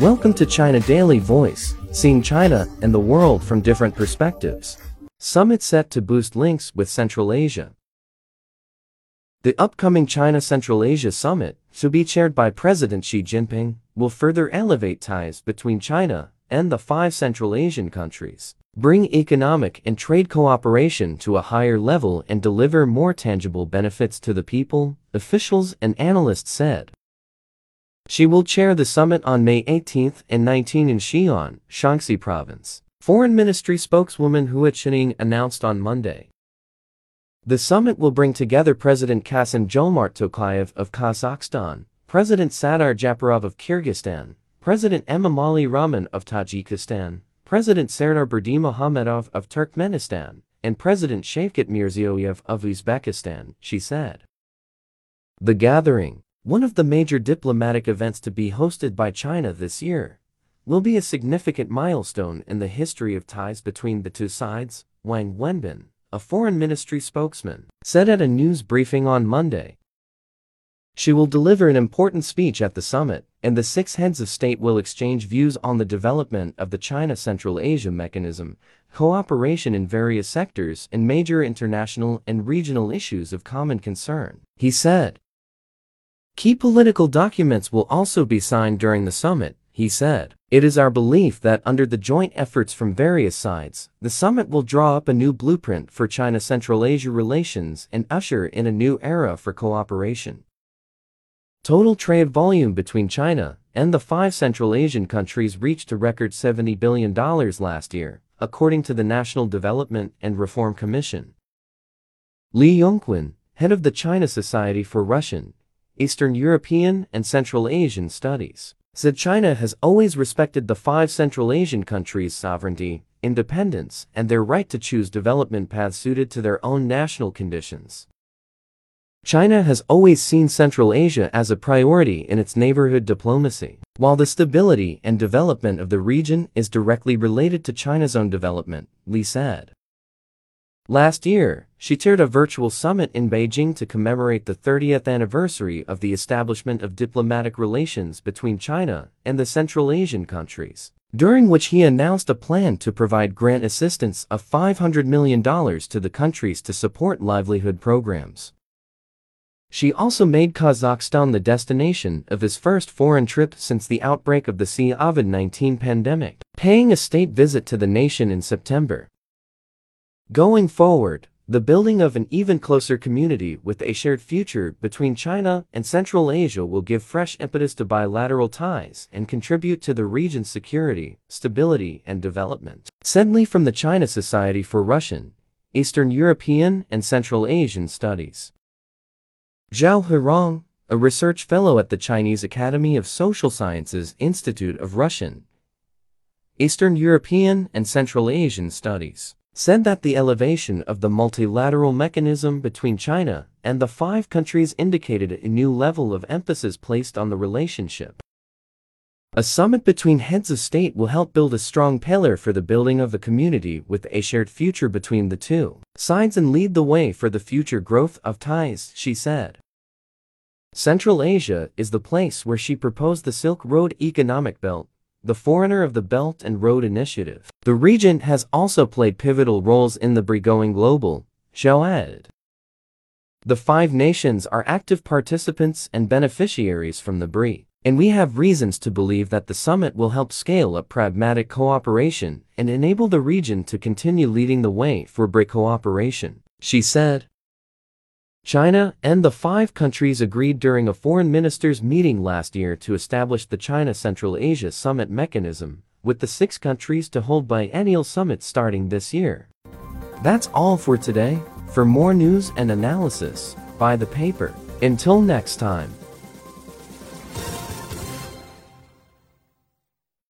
Welcome to China Daily Voice, seeing China and the world from different perspectives. Summit set to boost links with Central Asia. The upcoming China Central Asia Summit, to be chaired by President Xi Jinping, will further elevate ties between China and the five Central Asian countries, bring economic and trade cooperation to a higher level and deliver more tangible benefits to the people, officials and analysts said. Xi will chair the summit on May 18 and 19 in Xi'an, Shaanxi Province. Foreign Ministry spokeswoman Hua Chunying announced on Monday. The summit will bring together President Kassym-Jomart Tokayev of Kazakhstan, President Sadyr Japarov of Kyrgyzstan, President Emomali Rahmon of Tajikistan, President Serdar Berdimuhamedov of Turkmenistan, and President Shavkat Mirziyoyev of Uzbekistan, she said. The gathering, one of the major diplomatic events to be hosted by China this year, will be a significant milestone in the history of ties between the two sides, Wang Wenbin, a foreign ministry spokesman, said at a news briefing on Monday. Xi will deliver an important speech at the summit, and the six heads of state will exchange views on the development of the China Central Asia mechanism, cooperation in various sectors, and major international and regional issues of common concern, he said. Key political documents will also be signed during the summit, he said. It is our belief that under the joint efforts from various sides, the summit will draw up a new blueprint for China-Central Asia relations and usher in a new era for cooperation. Total trade volume between China and the five Central Asian countries reached a record $70 billion last year, according to the National Development and Reform Commission. Li Yongquan, head of the China Society for Russian, Eastern European and Central Asian Studies, said China has always respected the five Central Asian countries' sovereignty, independence, and their right to choose development paths suited to their own national conditions. China has always seen Central Asia as a priority in its neighborhood diplomacy, while the stability and development of the region is directly related to China's own development, Li said. Last year, Xi chaired a virtual summit in Beijing to commemorate the 30th anniversary of the establishment of diplomatic relations between China and the Central Asian countries, during which he announced a plan to provide grant assistance of $500 million to the countries to support livelihood programs. Xi also made Kazakhstan the destination of his first foreign trip since the outbreak of the COVID-19 pandemic, paying a state visit to the nation in September. Going forward, the building of an even closer community with a shared future between China and Central Asia will give fresh impetus to bilateral ties and contribute to the region's security, stability, and development. Said from the China Society for Russian, Eastern European, and Central Asian Studies. Zhao Huirong, a research fellow at the Chinese Academy of Social Sciences Institute of Russian, Eastern European and Central Asian Studies, said that the elevation of the multilateral mechanism between China and the five countries indicated a new level of emphasis placed on the relationship. A summit between heads of state will help build a strong pillar for the building of the community with a shared future between the two sides and lead the way for the future growth of ties, she said. Central Asia is the place where Xi proposed the Silk Road Economic Belt, the forerunner of the Belt and Road Initiative. The region has also played pivotal roles in the BRI going global, added. The five nations are active participants and beneficiaries from the BRI and we have reasons to believe that the summit will help scale up pragmatic cooperation and enable the region to continue leading the way for BRIC cooperation, she said. China and the five countries agreed during a foreign ministers meeting last year to establish the China Central Asia Summit mechanism, with the six countries to hold biennial summits starting this year. That's all for today. For more news and analysis, buy the paper. Until next time.